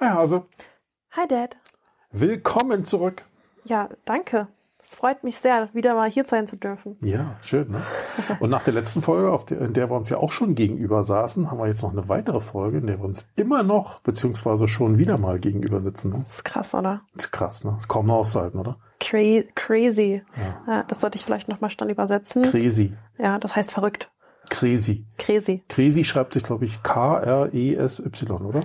Hi Hase, Hi Dad. willkommen zurück. Ja, danke. Es freut mich sehr, wieder mal hier sein zu dürfen. Ja, schön, ne? Und nach der letzten Folge, auf der, in der wir uns ja auch schon gegenüber saßen, haben wir jetzt noch eine weitere Folge, in der wir uns immer noch, beziehungsweise schon wieder mal gegenüber sitzen. Ne? Das ist krass, oder? Das ist krass, ne? Das ist kaum noch auszuhalten, oder? Cra crazy. Ja. das sollte ich vielleicht nochmal dann übersetzen. Crazy. ja, das heißt verrückt. Crazy. Crazy. Crazy schreibt sich, glaube ich, K-R-E-S-Y, oder?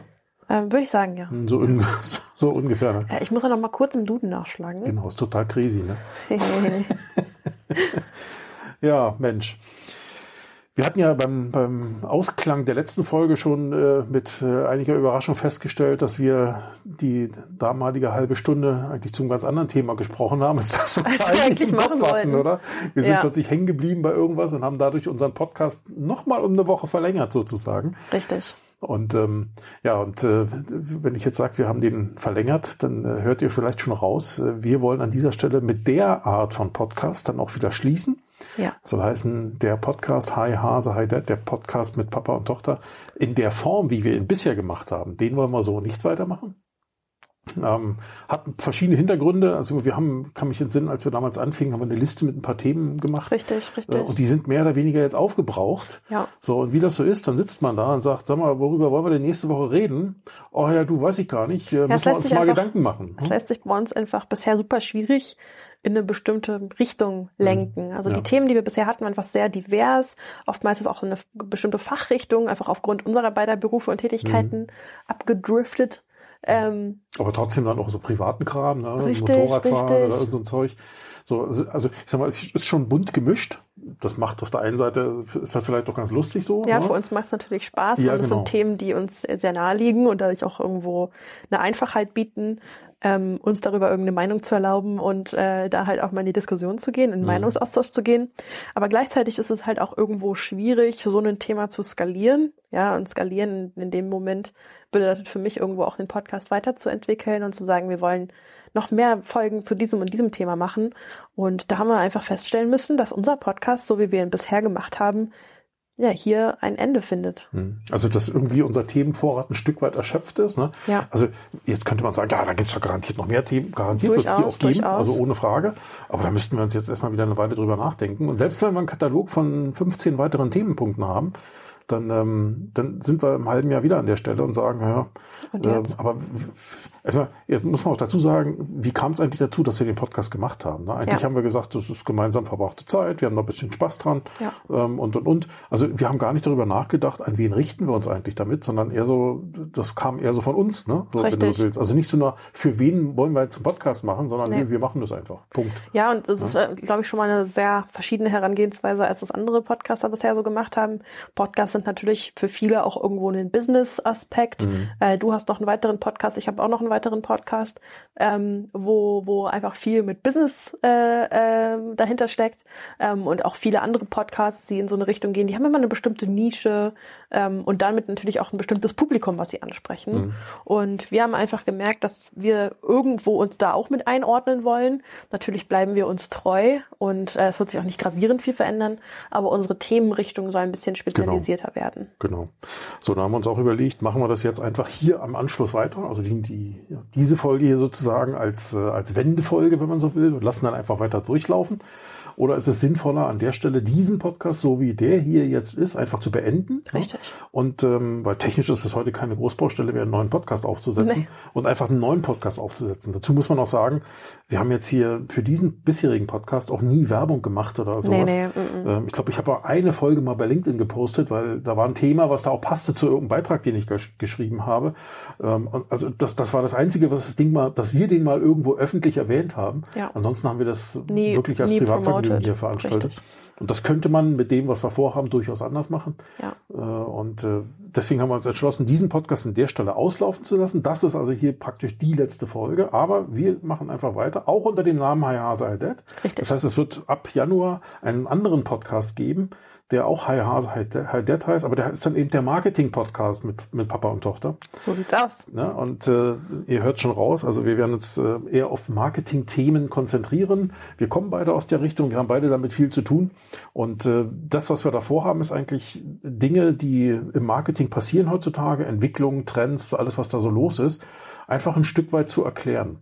Ähm, Würde ich sagen, ja. So, un so ungefähr, ne? ja. Ich muss ja noch mal kurz im Duden nachschlagen. Genau, ist total crazy, ne? Ja, Mensch. Wir hatten ja beim, beim Ausklang der letzten Folge schon äh, mit äh, einiger Überraschung festgestellt, dass wir die damalige halbe Stunde eigentlich zum ganz anderen Thema gesprochen haben, als das uns Als wir eigentlich eigentlich im Kopf machen hatten, oder? Wir sind Ja. plötzlich hängen geblieben bei irgendwas und haben dadurch unseren Podcast nochmal um eine Woche verlängert sozusagen. Richtig. Und ähm, ja, und äh, wenn ich jetzt sage, wir haben den verlängert, dann äh, hört ihr vielleicht schon raus, äh, wir wollen an dieser Stelle mit der Art von Podcast dann auch wieder schließen. Ja. Das soll heißen, der Podcast Hi Hase, Hi Dad, der Podcast mit Papa und Tochter, in der Form, wie wir ihn bisher gemacht haben, den wollen wir so nicht weitermachen. Ähm, hat verschiedene Hintergründe. Also wir haben, kann mich entsinnen, als wir damals anfingen, haben wir eine Liste mit ein paar Themen gemacht. Richtig, richtig. Äh, Und die sind mehr oder weniger jetzt aufgebraucht. Ja. So, und wie das so ist, dann sitzt man da und sagt, sag mal, worüber wollen wir denn nächste Woche reden? Oh ja, du, weiß ich gar nicht. Äh, es müssen wir uns mal einfach- Gedanken machen. Das lässt sich bei uns einfach bisher super schwierig in eine bestimmte Richtung lenken. Also Ja. die Themen, die wir bisher hatten, waren einfach sehr divers. Oftmals ist auch in eine bestimmte Fachrichtung, einfach aufgrund unserer beider Berufe und Tätigkeiten Mhm. abgedriftet. Ähm, Aber trotzdem dann auch so privaten Kram, ne? Richtig, Motorradfahren richtig. oder so ein Zeug. So, also, also ich sag mal, es ist schon bunt gemischt. Das macht auf der einen Seite, ist halt vielleicht doch ganz lustig so. ja, ne? für uns macht es natürlich Spaß Ja, und es genau. sind Themen, die uns sehr nahe liegen und dadurch auch irgendwo eine Einfachheit bieten, ähm, uns darüber irgendeine Meinung zu erlauben und äh, da halt auch mal in die Diskussion zu gehen, in den Mhm. Meinungsaustausch zu gehen. Aber gleichzeitig ist es halt auch irgendwo schwierig, so ein Thema zu skalieren. Ja, und skalieren in dem Moment bedeutet für mich irgendwo auch den Podcast weiterzuentwickeln und zu sagen, wir wollen noch mehr Folgen zu diesem und diesem Thema machen. Und da haben wir einfach feststellen müssen, dass unser Podcast, so wie wir ihn bisher gemacht haben, ja, hier ein Ende findet. Hm. Also, dass irgendwie unser Themenvorrat ein Stück weit erschöpft ist. Ne? Ja. Also, jetzt könnte man sagen, ja, da gibt's doch garantiert noch mehr Themen. Garantiert wird es die auch geben, durchaus. also ohne Frage. Aber da müssten wir uns jetzt erstmal wieder eine Weile drüber nachdenken. Und selbst wenn wir einen Katalog von 15 weiteren Themenpunkten haben, dann, ähm, dann sind wir im halben Jahr wieder an der Stelle und sagen, ja, Und äh, aber erstmal, jetzt muss man auch dazu sagen, wie kam es eigentlich dazu, dass wir den Podcast gemacht haben? Ne? Eigentlich Ja. haben wir gesagt, das ist gemeinsam verbrachte Zeit, wir haben noch ein bisschen Spaß dran Ja. ähm, und und und. Also wir haben gar nicht darüber nachgedacht, an wen richten wir uns eigentlich damit, sondern eher so, das kam eher so von uns, ne? So, wenn du so willst. Also nicht so nur, für wen wollen wir jetzt einen Podcast machen, sondern Nee. wir, wir machen das einfach. Punkt. Ja, und das ist, äh, glaube ich, schon mal eine sehr verschiedene Herangehensweise, als das andere Podcaster bisher so gemacht haben. Podcasts sind natürlich für viele auch irgendwo ein Business-Aspekt. Äh, du hast noch einen weiteren Podcast, ich habe auch noch einen weiteren Podcast, ähm, wo, wo einfach viel mit Business äh, ähm, dahinter steckt. Ähm, und auch viele andere Podcasts, die in so eine Richtung gehen, die haben immer eine bestimmte Nische ähm, und damit natürlich auch ein bestimmtes Publikum, was sie ansprechen. Und wir haben einfach gemerkt, dass wir irgendwo uns da auch mit einordnen wollen. Natürlich bleiben wir uns treu und äh, es wird sich auch nicht gravierend viel verändern, aber unsere Themenrichtung soll ein bisschen spezialisierter werden. Genau. So, da haben wir uns auch überlegt, machen wir das jetzt einfach hier am Anschluss weiter, also die, die, diese Folge hier sozusagen als, äh, als Wendefolge, wenn man so will, und lassen dann einfach weiter durchlaufen. Oder ist es sinnvoller, an der Stelle diesen Podcast, so wie der hier jetzt ist, einfach zu beenden? Richtig. Und ähm, weil technisch ist es heute keine Großbaustelle mehr, einen neuen Podcast aufzusetzen Nee. und einfach einen neuen Podcast aufzusetzen. Dazu muss man auch sagen, wir haben jetzt hier für diesen bisherigen Podcast auch nie Werbung gemacht oder sowas. nee, mm, Ähm, ich glaube, ich habe auch eine Folge mal bei LinkedIn gepostet, weil da war ein Thema, was da auch passte zu irgendeinem Beitrag, den ich gesch geschrieben habe. Ähm, also das, das war das Einzige, was das Ding mal, dass wir den mal irgendwo öffentlich erwähnt haben. Ja. Ansonsten haben wir das Nie- wirklich als Privatvergnügen hier veranstaltet. Richtig. Und das könnte man mit dem, was wir vorhaben, durchaus anders machen. Ja. Äh, Und äh, deswegen haben wir uns entschlossen, diesen Podcast an der Stelle auslaufen zu lassen. Das ist also hier praktisch die letzte Folge. Aber wir machen einfach weiter, auch unter dem Namen Hi Hase Hi Dad. Richtig. Das heißt, es wird ab Januar einen anderen Podcast geben, der auch High Hase, High Dad heißt, aber der ist dann eben der Marketing-Podcast mit, mit Papa und Tochter. So sieht's aus. Ne? Und äh, ihr hört schon raus, also wir werden uns äh, eher auf Marketing-Themen konzentrieren. Wir kommen beide aus der Richtung, wir haben beide damit viel zu tun. Und äh, das, was wir da vorhaben, ist eigentlich Dinge, die im Marketing passieren heutzutage, Entwicklungen, Trends, alles, was da so los ist einfach ein Stück weit zu erklären.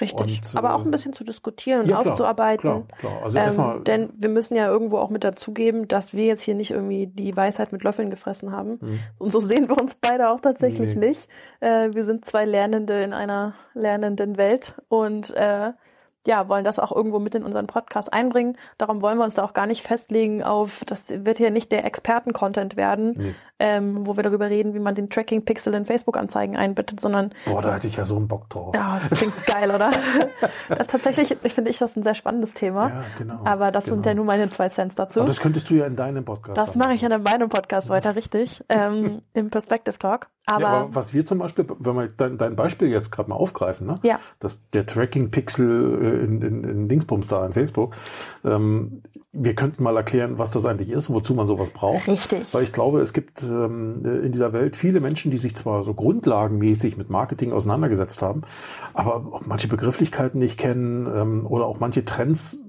Richtig, und, aber auch ein äh, bisschen zu diskutieren und ja, aufzuarbeiten. Klar, klar. Also ähm, erstmal, denn wir müssen ja irgendwo auch mit dazugeben, dass wir jetzt hier nicht irgendwie die Weisheit mit Löffeln gefressen haben. Mhm. Und so sehen wir uns beide auch tatsächlich nee. nicht. Äh, wir sind zwei Lernende in einer lernenden Welt und äh, ja, wollen das auch irgendwo mit in unseren Podcast einbringen. Darum wollen wir uns da auch gar nicht festlegen auf, das wird hier nicht der Experten-Content werden, nee. ähm, wo wir darüber reden, wie man den Tracking-Pixel in Facebook-Anzeigen einbettet, sondern. Boah, da hätte ich ja so einen Bock drauf. Ja, das klingt geil, oder? Tatsächlich ich finde ich das ein sehr spannendes Thema. Ja, genau. Aber das genau. sind ja nur meine zwei Cents dazu. Und das könntest du ja in deinem Podcast. Das mache ich ja in meinem Podcast weiter, richtig. Ähm, Im Perspective Talk. Aber, ja, aber was wir zum Beispiel, wenn wir dein, dein Beispiel jetzt gerade mal aufgreifen, ne? Ja. Dass der Tracking-Pixel äh, in, in, in Dingsbums da in Facebook, ähm, wir könnten mal erklären, was das eigentlich ist, wozu man sowas braucht. Richtig. Weil ich glaube, es gibt ähm, in dieser Welt viele Menschen, die sich zwar so grundlagenmäßig mit Marketing auseinandergesetzt haben, aber auch manche Begrifflichkeiten nicht kennen ähm, oder auch manche Trends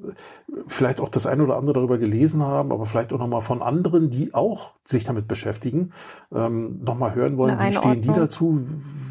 vielleicht auch das eine oder andere darüber gelesen haben, aber vielleicht auch nochmal von anderen, die auch sich damit beschäftigen, ähm, nochmal hören wollen, wie stehen die dazu,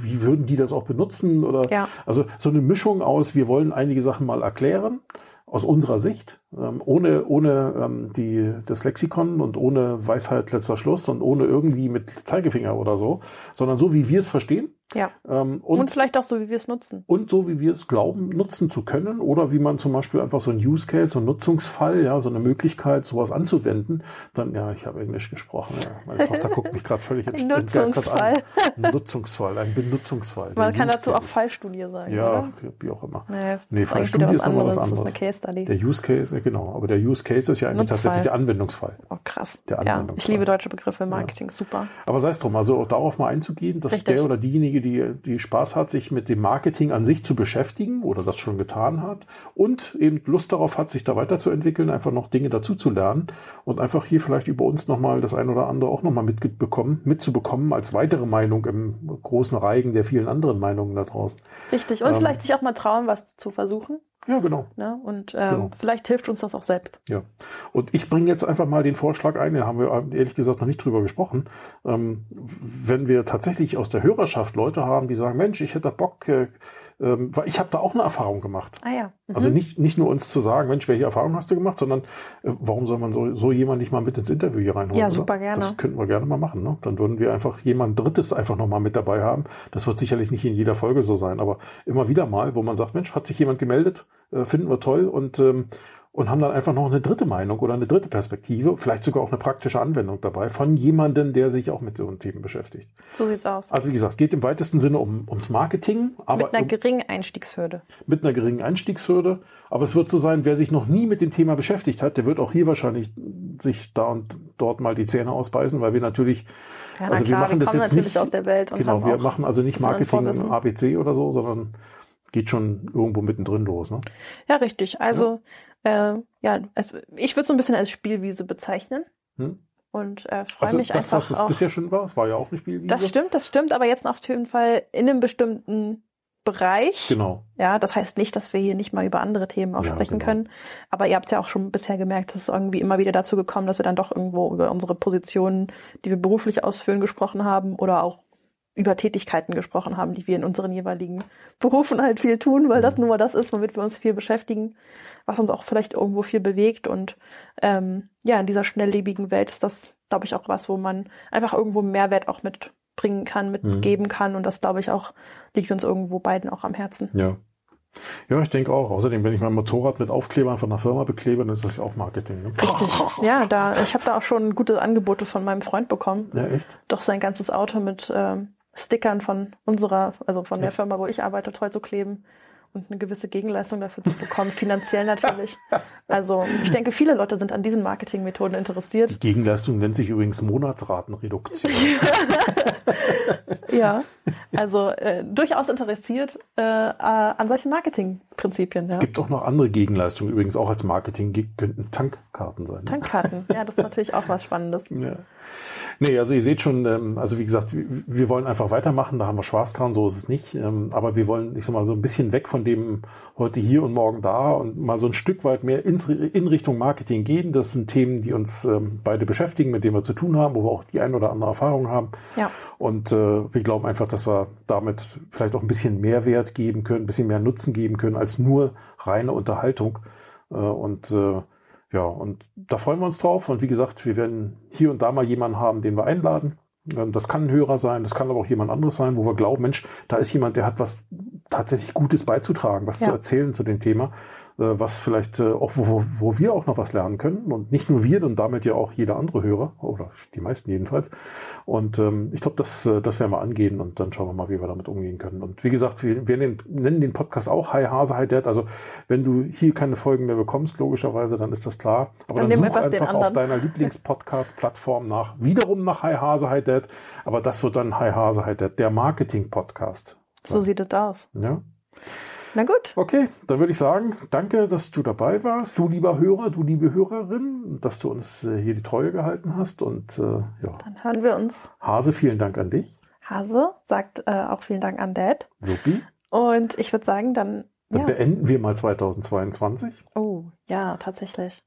wie würden die das auch benutzen? Oder ja. also so eine Mischung aus, wir wollen einige Sachen mal erklären aus unserer Sicht, ähm, ohne, ohne ähm, die, das Lexikon und ohne Weisheit letzter Schluss und ohne irgendwie mit Zeigefinger oder so, sondern so, wie wir es verstehen. Ja. Ähm, und, und, vielleicht auch so, wie wir es nutzen. Und so, wie wir es glauben, nutzen zu können. Oder wie man zum Beispiel einfach so ein Use Case, so ein Nutzungsfall, ja, so eine Möglichkeit, sowas anzuwenden. Dann, ja, ich habe Englisch gesprochen. Ja. Meine Tochter guckt mich gerade völlig entgeistert an. Ein Nutzungsfall, ein Benutzungsfall. Man kann dazu Case. auch Fallstudie sagen. Ja, oder? wie auch immer. Nee, nee Fallstudie ist nochmal was anderes. Der Use Case, genau. Aber der Use Case ist ja eigentlich Nutzfall. tatsächlich der Anwendungsfall. Oh, krass. Der Anwendungsfall. Ja, ich liebe deutsche Begriffe im Marketing, ja. super. Aber sei es drum, also auch darauf mal einzugehen, dass Richtig. der oder diejenige, die, die Spaß hat, sich mit dem Marketing an sich zu beschäftigen oder das schon getan hat und eben Lust darauf hat, sich da weiterzuentwickeln, einfach noch Dinge dazu zu lernen und einfach hier vielleicht über uns nochmal das ein oder andere auch nochmal mitbekommen, mitzubekommen als weitere Meinung im großen Reigen der vielen anderen Meinungen da draußen. Richtig. Und ähm, vielleicht sich auch mal trauen, was zu versuchen. Ja, genau. Ne? Und ähm, genau. vielleicht hilft uns das auch selbst. Ja. Und ich bringe jetzt einfach mal den Vorschlag ein, da haben wir ehrlich gesagt noch nicht drüber gesprochen. Ähm, wenn wir tatsächlich aus der Hörerschaft Leute haben, die sagen, Mensch, ich hätte Bock, äh, ähm, weil ich habe da auch eine Erfahrung gemacht. Ah ja. Mhm. Also nicht, nicht nur uns zu sagen, Mensch, welche Erfahrung hast du gemacht, sondern äh, warum soll man so, so jemand nicht mal mit ins Interview hier reinholen? Ja, super oder? gerne. Das könnten wir gerne mal machen. Ne? Dann würden wir einfach jemand Drittes einfach nochmal mit dabei haben. Das wird sicherlich nicht in jeder Folge so sein, aber immer wieder mal, wo man sagt, Mensch, hat sich jemand gemeldet, äh, finden wir toll und ähm, und haben dann einfach noch eine dritte Meinung oder eine dritte Perspektive, vielleicht sogar auch eine praktische Anwendung dabei von jemandem, der sich auch mit so einem Themen beschäftigt. So sieht's aus. Also wie gesagt, geht im weitesten Sinne um, ums Marketing. Aber mit einer geringen Einstiegshürde. Mit einer geringen Einstiegshürde. Aber es wird so sein, wer sich noch nie mit dem Thema beschäftigt hat, der wird auch hier wahrscheinlich sich da und dort mal die Zähne ausbeißen, weil wir natürlich, ja, also klar, wir machen wir das jetzt nicht aus der Welt. genau, wir machen also nicht Marketing ABC oder so, sondern geht schon irgendwo mittendrin los. Ne? Ja, richtig. Also ja, äh, ja ich würde es so ein bisschen als Spielwiese bezeichnen. Hm? Und äh, freue also mich das, einfach. Das, was es bisher schon war, es war ja auch eine Spielwiese. Das stimmt, das stimmt, aber jetzt auf jeden Fall in einem bestimmten Bereich. Genau. Ja, das heißt nicht, dass wir hier nicht mal über andere Themen auch ja, sprechen genau. können. Aber ihr habt es ja auch schon bisher gemerkt, dass es irgendwie immer wieder dazu gekommen, dass wir dann doch irgendwo über unsere Positionen, die wir beruflich ausführen, gesprochen haben oder auch über Tätigkeiten gesprochen haben, die wir in unseren jeweiligen Berufen halt viel tun, weil das mhm. nur das ist, womit wir uns viel beschäftigen, was uns auch vielleicht irgendwo viel bewegt. Und ähm, ja, in dieser schnelllebigen Welt ist das, glaube ich, auch was, wo man einfach irgendwo Mehrwert auch mitbringen kann, mitgeben mhm. kann. Und das, glaube ich, auch liegt uns irgendwo beiden auch am Herzen. Ja. Ja, ich denke auch. Außerdem, wenn ich mein Motorrad mit Aufklebern von einer Firma beklebe, dann ist das ja auch Marketing. Ne? Ja, da, ich habe da auch schon gute Angebote von meinem Freund bekommen. Ja, echt? Doch sein ganzes Auto mit ähm, Stickern von unserer, also von der Firma, wo ich arbeite, treu zu kleben und eine gewisse Gegenleistung dafür zu bekommen, finanziell natürlich. Also ich denke, viele Leute sind an diesen Marketingmethoden interessiert. Die Gegenleistung nennt sich übrigens Monatsratenreduktion. ja, Also äh, durchaus interessiert äh, äh, an solchen Marketingprinzipien. Es gibt auch noch andere Gegenleistungen, übrigens auch als Marketing könnten Tankkarten sein. Ne? Tankkarten, ja, das ist natürlich auch was Spannendes. Ja. Nee, also ihr seht schon, ähm, also wie gesagt, wir wollen einfach weitermachen, da haben wir Spaß dran, so ist es nicht. Ähm, aber wir wollen, ich sag mal, so ein bisschen weg von dem heute hier und morgen da und mal so ein Stück weit mehr in Richtung Marketing gehen. Das sind Themen, die uns ähm, beide beschäftigen, mit denen wir zu tun haben, wo wir auch die ein oder andere Erfahrung haben. Ja. Und äh, wir glauben einfach, dass wir damit vielleicht auch ein bisschen Mehrwert geben können, ein bisschen mehr Nutzen geben können als nur reine Unterhaltung. Äh, und äh, ja, und da freuen wir uns drauf. Und wie gesagt, wir werden hier und da mal jemanden haben, den wir einladen. Ähm, das kann ein Hörer sein, das kann aber auch jemand anderes sein, wo wir glauben, Mensch, da ist jemand, der hat was tatsächlich Gutes beizutragen, was ja. zu erzählen zu dem Thema. Äh, was vielleicht äh, auch, wo, wo wir auch noch was lernen können. Und nicht nur wir, und damit ja auch jeder andere Hörer, oder die meisten jedenfalls. Und ähm, ich glaube, das, äh, das werden wir angehen und dann schauen wir mal, wie wir damit umgehen können. Und wie gesagt, wir, wir nennen, den Podcast auch Hi Hase, Hi Dad. Also wenn du hier keine Folgen mehr bekommst, logischerweise, dann ist das klar. Aber dann, dann such einfach auf deiner Lieblingspodcast-Plattform nach, wiederum nach Hi Hase, Hi Dad. Aber das wird dann Hi Hase, Hi Dad, der Marketing-Podcast. So sieht es aus. Ja. Na gut. Okay, dann würde ich sagen, danke, dass du dabei warst, du lieber Hörer, du liebe Hörerin, dass du uns äh, hier die Treue gehalten hast und äh, ja. Dann hören wir uns. Hase, vielen Dank an dich. Hase sagt äh, auch vielen Dank an Dad. Supi. Und ich würde sagen, dann. Dann ja. beenden wir mal 2022. Oh, ja, tatsächlich.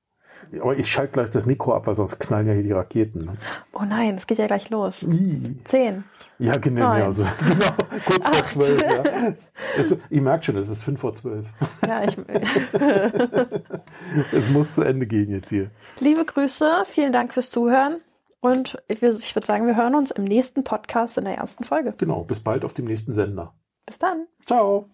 Aber ich schalte gleich das Mikro ab, weil sonst knallen ja hier die Raketen. Ne? Oh nein, es geht ja gleich los. I. Zehn. Ja, genau, ja, also, genau. Kurz vor zwölf, ja. Es, ich merke schon, es ist fünf vor zwölf. Ja, ich. es muss zu Ende gehen jetzt hier. Liebe Grüße, vielen Dank fürs Zuhören. Und ich, ich würde sagen, wir hören uns im nächsten Podcast in der ersten Folge. Genau, bis bald auf dem nächsten Sender. Bis dann. Ciao.